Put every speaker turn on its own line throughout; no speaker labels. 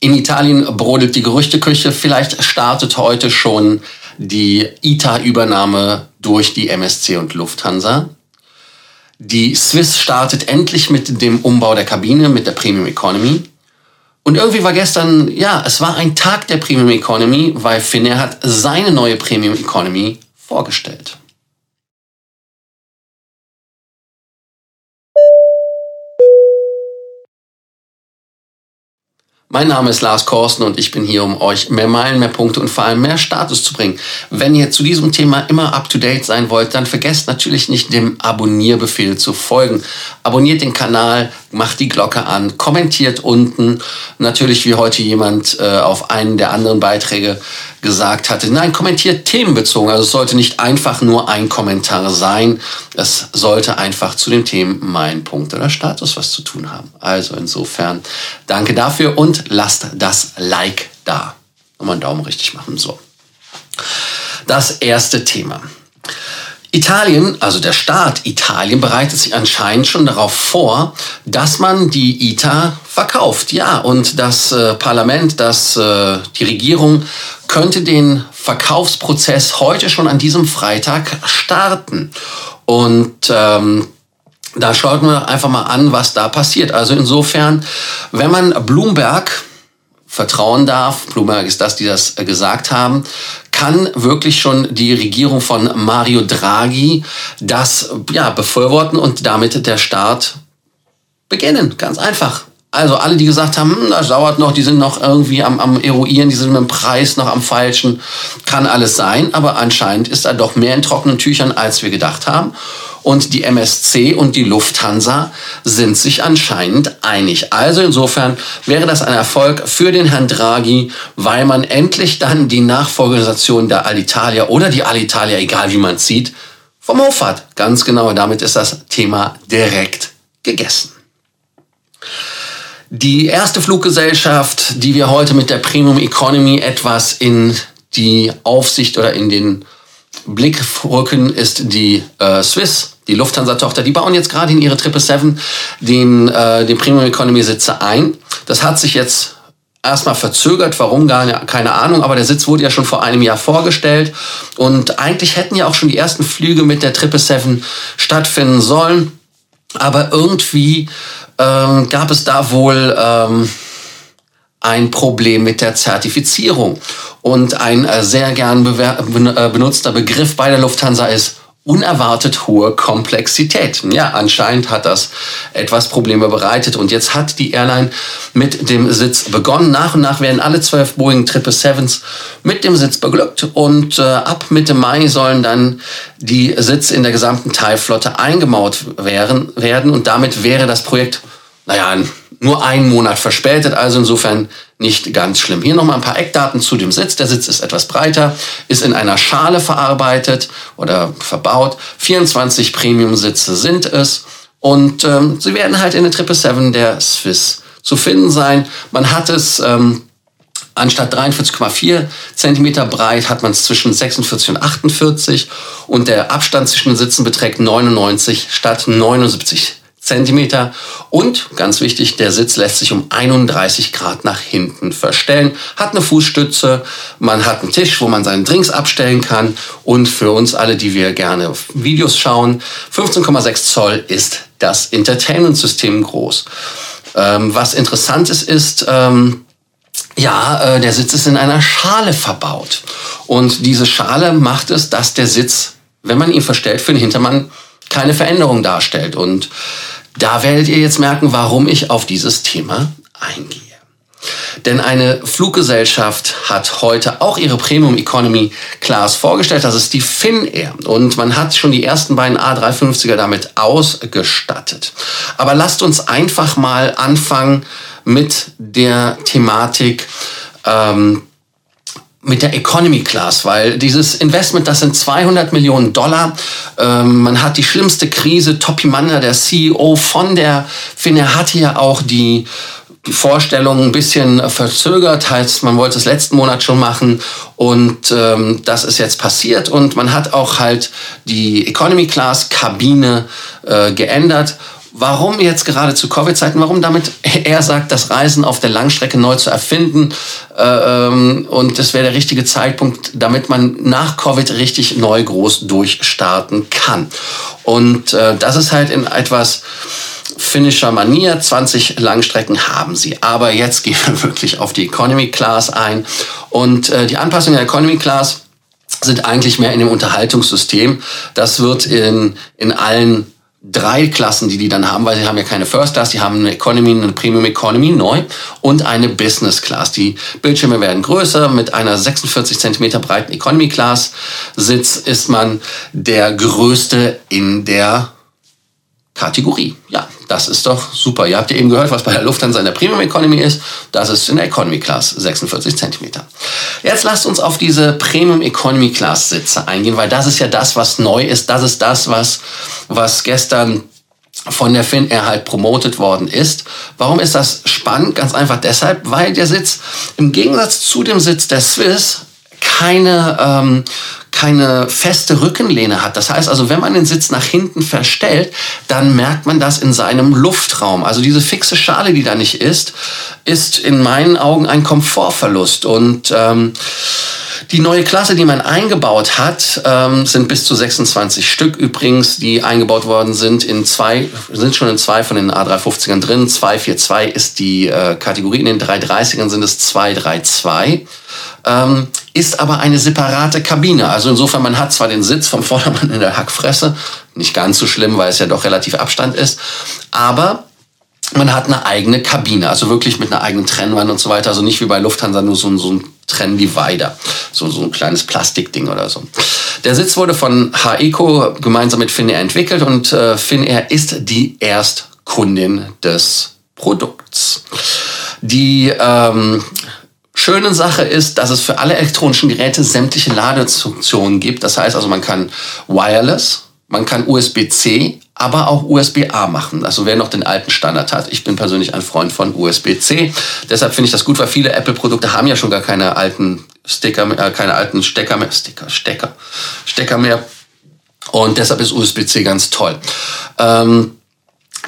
In Italien brodelt die Gerüchteküche. Vielleicht startet heute schon die ITA-Übernahme durch die MSC und Lufthansa. Die Swiss startet endlich mit dem Umbau der Kabine, mit der Premium Economy. Und irgendwie war gestern, ja, es war ein Tag der Premium Economy, weil Finnair hat seine neue Premium Economy vorgestellt. Mein Name ist Lars Korsten und ich bin hier, um euch mehr Meilen, mehr Punkte und vor allem mehr Status zu bringen. Wenn ihr zu diesem Thema immer up-to-date sein wollt, dann vergesst natürlich nicht, dem Abonnierbefehl zu folgen. Abonniert den Kanal, macht die Glocke an, kommentiert unten. Natürlich, wie heute jemand äh, auf einen der anderen Beiträge gesagt hatte, nein, kommentiert themenbezogen. Also es sollte nicht einfach nur ein Kommentar sein. Es sollte einfach zu den Themen mein Punkt oder Status was zu tun haben. Also insofern danke dafür und lasst das Like da. Nochmal einen Daumen richtig machen. So. Das erste Thema. Italien, also der Staat Italien, bereitet sich anscheinend schon darauf vor, dass man die ITA verkauft. Ja, und das äh, Parlament, das, äh, die Regierung könnte den Verkaufsprozess heute schon an diesem Freitag starten. Und ähm, da schaut man einfach mal an, was da passiert. Also insofern, wenn man Bloomberg vertrauen darf, Bloomberg ist das, die das äh, gesagt haben, kann wirklich schon die Regierung von Mario Draghi das ja, befürworten und damit der Start beginnen. Ganz einfach. Also alle, die gesagt haben, hm, das dauert noch, die sind noch irgendwie am, am eruieren, die sind mit dem Preis noch am falschen, kann alles sein, aber anscheinend ist da doch mehr in trockenen Tüchern, als wir gedacht haben. Und die MSC und die Lufthansa sind sich anscheinend einig. Also insofern wäre das ein Erfolg für den Herrn Draghi, weil man endlich dann die Nachfolgeorganisation der Alitalia oder die Alitalia, egal wie man sieht, vom Hof hat. Ganz genau, damit ist das Thema direkt gegessen. Die erste Fluggesellschaft, die wir heute mit der Premium Economy etwas in die Aufsicht oder in den Blick rücken, ist die äh, Swiss, die Lufthansa-Tochter. Die bauen jetzt gerade in ihre 777 den, äh, den Premium Economy Sitze ein. Das hat sich jetzt erstmal verzögert, warum? Gar nicht, keine Ahnung, aber der Sitz wurde ja schon vor einem Jahr vorgestellt. Und eigentlich hätten ja auch schon die ersten Flüge mit der 777 stattfinden sollen, aber irgendwie ähm, gab es da wohl ähm, ein Problem mit der Zertifizierung. Und ein äh, sehr gern äh, benutzter Begriff bei der Lufthansa ist unerwartet hohe Komplexität. Ja, anscheinend hat das etwas Probleme bereitet. Und jetzt hat die Airline mit dem Sitz begonnen. Nach und nach werden alle zwölf Boeing 777s mit dem Sitz beglückt. Und äh, ab Mitte Mai sollen dann die Sitze in der gesamten Teilflotte eingemauert werden. Und damit wäre das Projekt, naja, nur einen Monat verspätet. Also insofern nicht ganz schlimm. Hier nochmal ein paar Eckdaten zu dem Sitz. Der Sitz ist etwas breiter, ist in einer Schale verarbeitet oder verbaut. 24 Premium-Sitze sind es. Und ähm, sie werden halt in der 777 der Swiss zu finden sein. Man hat es ähm, anstatt 43,4 Zentimeter breit, hat man es zwischen 46 und 48 und der Abstand zwischen den Sitzen beträgt 99 statt 79 Zentimeter. Und ganz wichtig, der Sitz lässt sich um 31 Grad nach hinten verstellen, hat eine Fußstütze, man hat einen Tisch, wo man seine Drinks abstellen kann. Und für uns alle, die wir gerne Videos schauen, 15,6 Zoll ist das Entertainment-System groß. Ähm, was interessant ist, ist, ähm, ja, äh, der Sitz ist in einer Schale verbaut. Und diese Schale macht es, dass der Sitz, wenn man ihn verstellt, für den Hintermann keine Veränderung darstellt. Und da werdet ihr jetzt merken, warum ich auf dieses Thema eingehe. Denn eine Fluggesellschaft hat heute auch ihre Premium Economy Class vorgestellt. Das ist die Finnair. Und man hat schon die ersten beiden A350er damit ausgestattet. Aber lasst uns einfach mal anfangen mit der Thematik ähm, mit der Economy Class, weil dieses Investment, das sind 200 Millionen Dollar. Ähm, man hat die schlimmste Krise. Topi Manda, der CEO von der Finnair, hatte ja auch die die Vorstellung ein bisschen verzögert, heißt, man wollte es letzten Monat schon machen und ähm, das ist jetzt passiert und man hat auch halt die Economy Class Kabine äh, geändert Warum jetzt gerade zu Covid-Zeiten? Warum damit er sagt, das Reisen auf der Langstrecke neu zu erfinden äh, ähm, und das wäre der richtige Zeitpunkt, damit man nach Covid richtig neu groß durchstarten kann. Und äh, das ist halt in etwas finnischer Manier. 20 Langstrecken haben sie. Aber jetzt gehen wir wirklich auf die Economy Class ein. Und äh, die Anpassung der Economy Class sind eigentlich mehr in dem Unterhaltungssystem. Das wird in, in allen drei Klassen, die die dann haben, weil sie haben ja keine First Class, die haben eine Economy, eine Premium Economy neu und eine Business Class. Die Bildschirme werden größer. Mit einer 46 Zentimeter breiten Economy Class Sitz ist man der größte in der Kategorie. Ja, das ist doch super. Ihr habt ja eben gehört, was bei der Lufthansa in der Premium Economy ist. Das ist in der Economy Class 46 Zentimeter. Jetzt lasst uns auf diese Premium Economy Class Sitze eingehen, weil das ist ja das, was neu ist. Das ist das, was, was gestern von der Finnair halt promotet worden ist. Warum ist das spannend? Ganz einfach deshalb, weil der Sitz im Gegensatz zu dem Sitz der Swiss keine, ähm, keine feste Rückenlehne hat. Das heißt also, wenn man den Sitz nach hinten verstellt, dann merkt man das in seinem Luftraum. Also diese fixe Schale, die da nicht ist, ist in meinen Augen ein Komfortverlust. Und ähm, die neue Klasse, die man eingebaut hat, ähm, sind bis zu 26 Stück übrigens, die eingebaut worden sind. In zwei, sind schon in zwei von den A350ern drin. 242 ist die äh, Kategorie. In den 330ern sind es 232. Ähm, ist aber eine separate Kabine. Also insofern, man hat zwar den Sitz vom Vordermann in der Hackfresse, nicht ganz so schlimm, weil es ja doch relativ Abstand ist, aber man hat eine eigene Kabine, also wirklich mit einer eigenen Trennwand und so weiter. Also nicht wie bei Lufthansa nur so, so ein Trenndivider, so, so ein kleines Plastikding oder so. Der Sitz wurde von HECO gemeinsam mit Finnair entwickelt und äh, Finnair ist die Erstkundin des Produkts. Die ähm, schöne Sache ist, dass es für alle elektronischen Geräte sämtliche Ladefunktionen gibt. Das heißt also, man kann Wireless, man kann USB-C, aber auch USB-A machen. Also wer noch den alten Standard hat. Ich bin persönlich ein Freund von USB-C. Deshalb finde ich das gut, weil viele Apple-Produkte haben ja schon gar keine alten Sticker, äh, keine alten Stecker mehr, Sticker, Stecker, Stecker mehr. Und deshalb ist USB-C ganz toll. Ähm,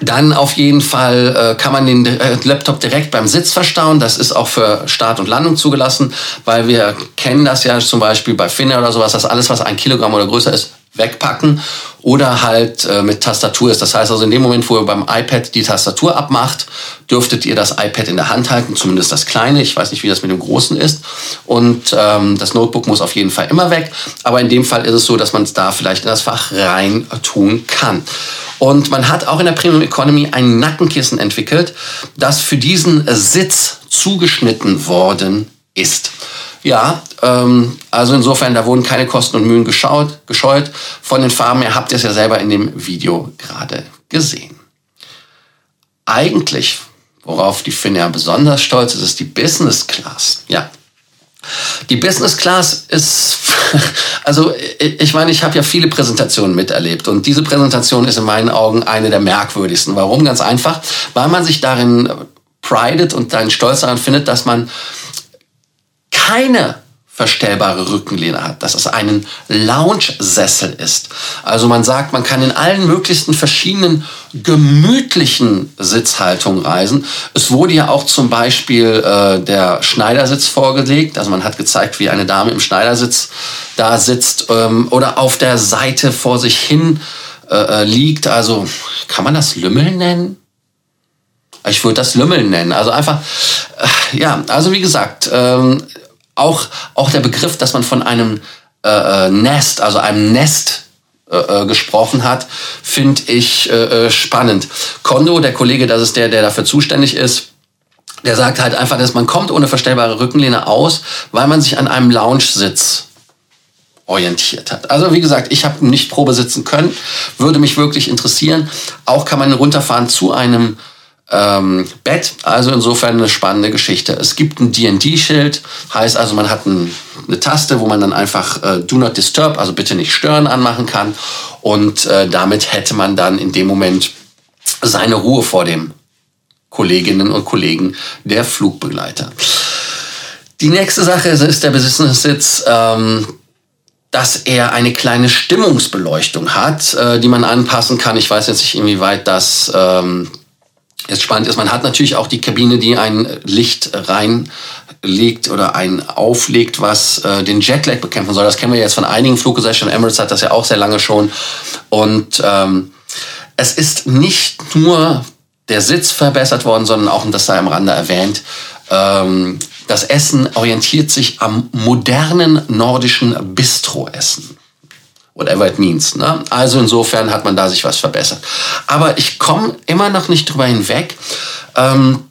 dann auf jeden Fall äh, kann man den äh, Laptop direkt beim Sitz verstauen. Das ist auch für Start und Landung zugelassen, weil wir kennen das ja zum Beispiel bei Finne oder sowas, dass alles, was ein Kilogramm oder größer ist, wegpacken oder halt äh, mit Tastatur ist. Das heißt also in dem Moment, wo ihr beim iPad die Tastatur abmacht, dürftet ihr das iPad in der Hand halten, zumindest das kleine. Ich weiß nicht, wie das mit dem großen ist. Und ähm, das Notebook muss auf jeden Fall immer weg. Aber in dem Fall ist es so, dass man es da vielleicht in das Fach rein tun kann. Und man hat auch in der Premium Economy ein Nackenkissen entwickelt, das für diesen Sitz zugeschnitten worden ist. Ja, ähm, also insofern, da wurden keine Kosten und Mühen geschaut, gescheut. Von den Farben her habt ihr es ja selber in dem Video gerade gesehen. Eigentlich, worauf die Finnair besonders stolz ist, ist die Business Class. Ja, die Business Class ist, also ich meine, ich habe ja viele Präsentationen miterlebt und diese Präsentation ist in meinen Augen eine der merkwürdigsten. Warum? Ganz einfach, weil man sich darin pridet und einen Stolz daran findet, dass man keine verstellbare Rückenlehne hat, dass es einen Lounge-Sessel ist. Also man sagt, man kann in allen möglichsten verschiedenen gemütlichen Sitzhaltungen reisen. Es wurde ja auch zum Beispiel äh, der Schneidersitz vorgelegt. Also man hat gezeigt, wie eine Dame im Schneidersitz da sitzt ähm, oder auf der Seite vor sich hin äh, äh liegt. Also kann man das Lümmeln nennen? Ich würde das Lümmeln nennen. Also einfach, äh, ja, also wie gesagt, ähm, auch, auch der Begriff, dass man von einem äh, äh, Nest, also einem Nest äh, äh gesprochen hat, finde ich äh, spannend. Kondo, der Kollege, das ist der, der dafür zuständig ist, der sagt halt einfach, dass man kommt ohne verstellbare Rückenlehne aus, weil man sich an einem Lounge-Sitz orientiert hat. Also wie gesagt, ich habe nicht Probe sitzen können, würde mich wirklich interessieren. Auch kann man runterfahren zu einem ähm, Bett. Also insofern eine spannende Geschichte. Es gibt ein DD-Schild, heißt also, man hat ein, eine Taste, wo man dann einfach äh, Do Not Disturb, also bitte nicht stören, anmachen kann. Und äh, damit hätte man dann in dem Moment seine Ruhe vor dem Kolleginnen und Kollegen der Flugbegleiter. Die nächste Sache ist der Besitzungssitz. Ähm, dass er eine kleine Stimmungsbeleuchtung hat, äh, die man anpassen kann. Ich weiß jetzt nicht, inwieweit das ähm, jetzt spannend ist. Man hat natürlich auch die Kabine, die ein Licht reinlegt oder ein auflegt, was äh, den Jetlag bekämpfen soll. Das kennen wir jetzt von einigen Fluggesellschaften. Emirates hat das ja auch sehr lange schon. Und ähm, es ist nicht nur der Sitz verbessert worden, sondern auch, und das sei am Rande erwähnt, ähm, das Essen orientiert sich am modernen nordischen Bistro-Essen. Whatever it means. Ne? Also insofern hat man da sich was verbessert. Aber ich komme immer noch nicht drüber hinweg, ähm,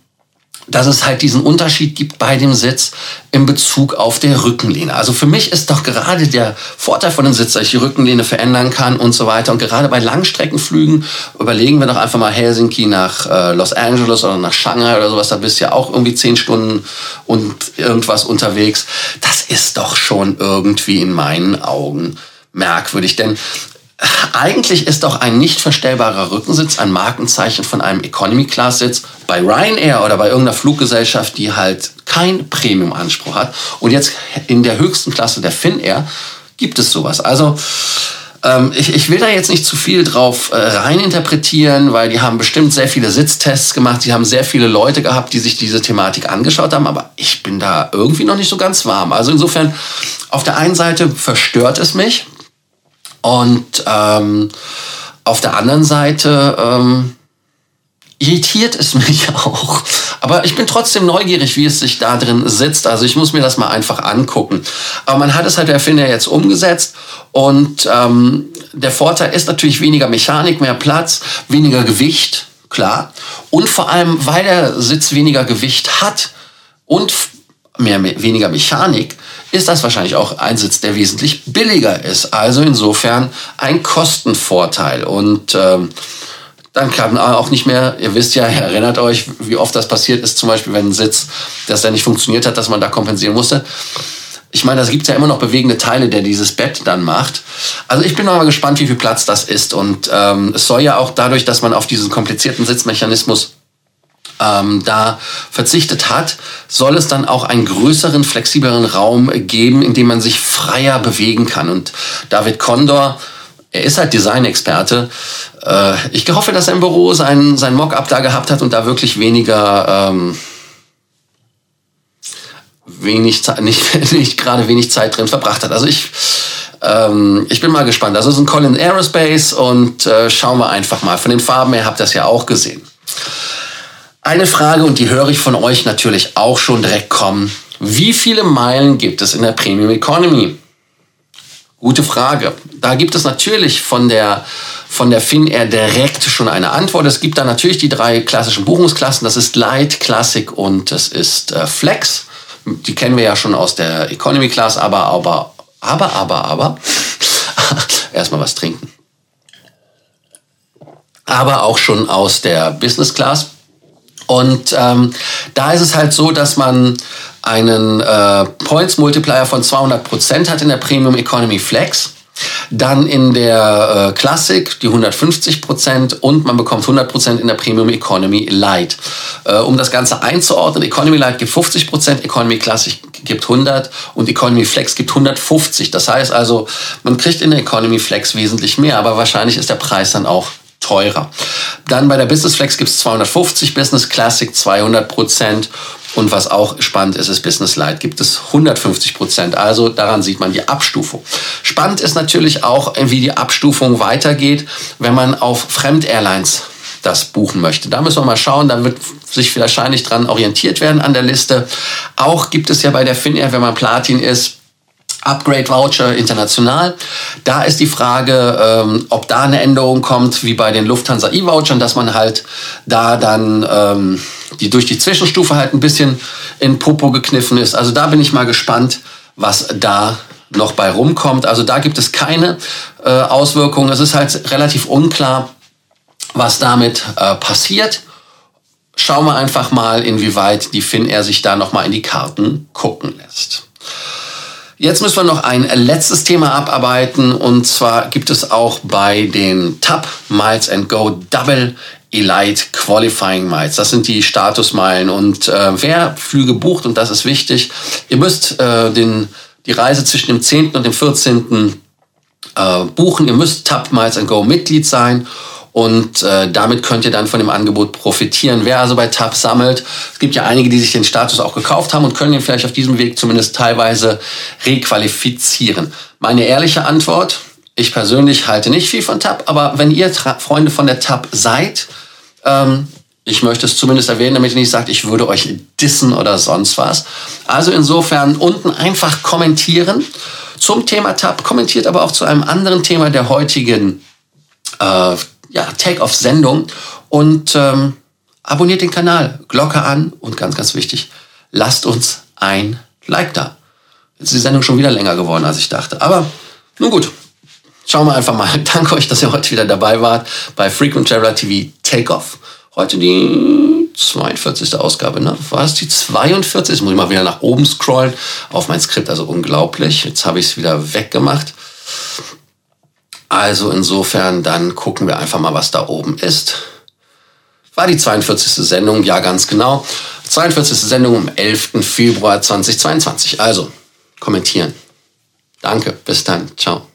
dass es halt diesen Unterschied gibt bei dem Sitz in Bezug auf der Rückenlehne. Also für mich ist doch gerade der Vorteil von dem Sitz, dass ich die Rückenlehne verändern kann und so weiter. Und gerade bei Langstreckenflügen überlegen wir doch einfach mal Helsinki nach äh, Los Angeles oder nach Shanghai oder sowas. Da bist du ja auch irgendwie zehn Stunden und irgendwas unterwegs. Das ist doch schon irgendwie in meinen Augen merkwürdig. Denn eigentlich ist doch ein nicht verstellbarer Rückensitz ein Markenzeichen von einem Economy-Class-Sitz bei Ryanair oder bei irgendeiner Fluggesellschaft, die halt kein Premium-Anspruch hat. Und jetzt in der höchsten Klasse der Finnair gibt es sowas. Also ähm, ich, ich will da jetzt nicht zu viel drauf äh, reininterpretieren, weil die haben bestimmt sehr viele Sitztests gemacht. Die haben sehr viele Leute gehabt, die sich diese Thematik angeschaut haben. Aber ich bin da irgendwie noch nicht so ganz warm. Also insofern, auf der einen Seite verstört es mich, und ähm, auf der anderen Seite ähm, irritiert es mich auch. Aber ich bin trotzdem neugierig, wie es sich da drin sitzt. Also ich muss mir das mal einfach angucken. Aber man hat es halt der Erfinder jetzt umgesetzt. Und ähm, der Vorteil ist natürlich weniger Mechanik, mehr Platz, weniger Gewicht, klar. Und vor allem, weil der Sitz weniger Gewicht hat und mehr, weniger Mechanik, ist das wahrscheinlich auch ein Sitz, der wesentlich billiger ist. Also insofern ein Kostenvorteil. Und ähm, dann kann auch nicht mehr, ihr wisst ja, erinnert euch, wie oft das passiert ist, zum Beispiel, wenn ein Sitz, dass der nicht funktioniert hat, dass man da kompensieren musste. Ich meine, da gibt ja immer noch bewegende Teile, der dieses Bett dann macht. Also ich bin mal gespannt, wie viel Platz das ist. Und ähm, es soll ja auch dadurch, dass man auf diesen komplizierten Sitzmechanismus ähm, da verzichtet hat, soll es dann auch einen größeren, flexibleren Raum geben, in dem man sich freier bewegen kann. Und David Condor, er ist halt Designexperte. Äh, ich hoffe, dass er im Büro sein, sein Mock-up da gehabt hat und da wirklich weniger... Ähm, wenig nicht, nicht gerade wenig Zeit drin verbracht hat. Also ich, ähm, ich bin mal gespannt. Also es ist ein Colin Aerospace und äh, schauen wir einfach mal. Von den Farben her habt ihr das ja auch gesehen. Eine Frage, und die höre ich von euch natürlich auch schon direkt kommen. Wie viele Meilen gibt es in der Premium Economy? Gute Frage. Da gibt es natürlich von der, von der Finnair direkt schon eine Antwort. Es gibt da natürlich die drei klassischen Buchungsklassen. Das ist Light, Classic und das ist äh, Flex. Die kennen wir ja schon aus der Economy Class, aber, aber, aber, aber, aber. Erstmal was trinken. Aber auch schon aus der Business Class. Und ähm, da ist es halt so, dass man einen äh, Points Multiplier von 200 Prozent hat in der Premium Economy Flex. Dann in der äh, Classic die 150 Prozent und man bekommt 100 Prozent in der Premium Economy Light. Äh, um das Ganze einzuordnen, Economy Light gibt 50 Prozent, Economy Classic gibt 100 und Economy Flex gibt 150. Das heißt also, man kriegt in der Economy Flex wesentlich mehr, aber wahrscheinlich ist der Preis dann auch teurer. Dann bei der Business Flex gibt es 250, Business Classic 200 Prozent und was auch spannend ist, ist Business Light gibt es 150 Prozent. Also daran sieht man die Abstufung. Spannend ist natürlich auch, wie die Abstufung weitergeht, wenn man auf Fremd-Airlines das buchen möchte. Da müssen wir mal schauen, da wird sich wahrscheinlich dran orientiert werden an der Liste. Auch gibt es ja bei der Finnair, wenn man Platin ist, Upgrade Voucher international. Da ist die Frage, ähm, ob da eine Änderung kommt, wie bei den Lufthansa E-Vouchern, dass man halt da dann ähm, die durch die Zwischenstufe halt ein bisschen in Popo gekniffen ist. Also da bin ich mal gespannt, was da noch bei rumkommt. Also da gibt es keine äh, Auswirkungen. Es ist halt relativ unklar, was damit äh, passiert. Schauen wir einfach mal, inwieweit die Finnair sich da noch mal in die Karten gucken lässt. Jetzt müssen wir noch ein letztes Thema abarbeiten und zwar gibt es auch bei den TAP Miles and Go Double Elite Qualifying Miles. Das sind die Statusmeilen und äh, wer Flüge bucht und das ist wichtig, ihr müsst äh, den die Reise zwischen dem 10. und dem 14. Äh, buchen. Ihr müsst TAP Miles Go Mitglied sein und äh, damit könnt ihr dann von dem Angebot profitieren. Wer also bei TAP sammelt, es gibt ja einige, die sich den Status auch gekauft haben und können ihn vielleicht auf diesem Weg zumindest teilweise requalifizieren. Meine ehrliche Antwort, ich persönlich halte nicht viel von TAP, aber wenn ihr Freunde von der TAP seid, ähm, ich möchte es zumindest erwähnen, damit ihr nicht sagt, ich würde euch dissen oder sonst was. Also insofern unten einfach kommentieren zum Thema TAP, kommentiert aber auch zu einem anderen Thema der heutigen äh, ja, Take-off-Sendung und ähm, abonniert den Kanal, Glocke an und ganz, ganz wichtig, lasst uns ein Like da. Jetzt ist die Sendung schon wieder länger geworden, als ich dachte. Aber nun gut, schauen wir einfach mal. Danke euch, dass ihr heute wieder dabei wart bei Frequent Traveler TV Takeoff. Heute die 42. Ausgabe, ne? War es die 42? Jetzt muss ich mal wieder nach oben scrollen auf mein Skript, also unglaublich. Jetzt habe ich es wieder weggemacht. Also insofern, dann gucken wir einfach mal, was da oben ist. War die 42. Sendung, ja ganz genau. 42. Sendung am 11. Februar 2022. Also, kommentieren. Danke, bis dann. Ciao.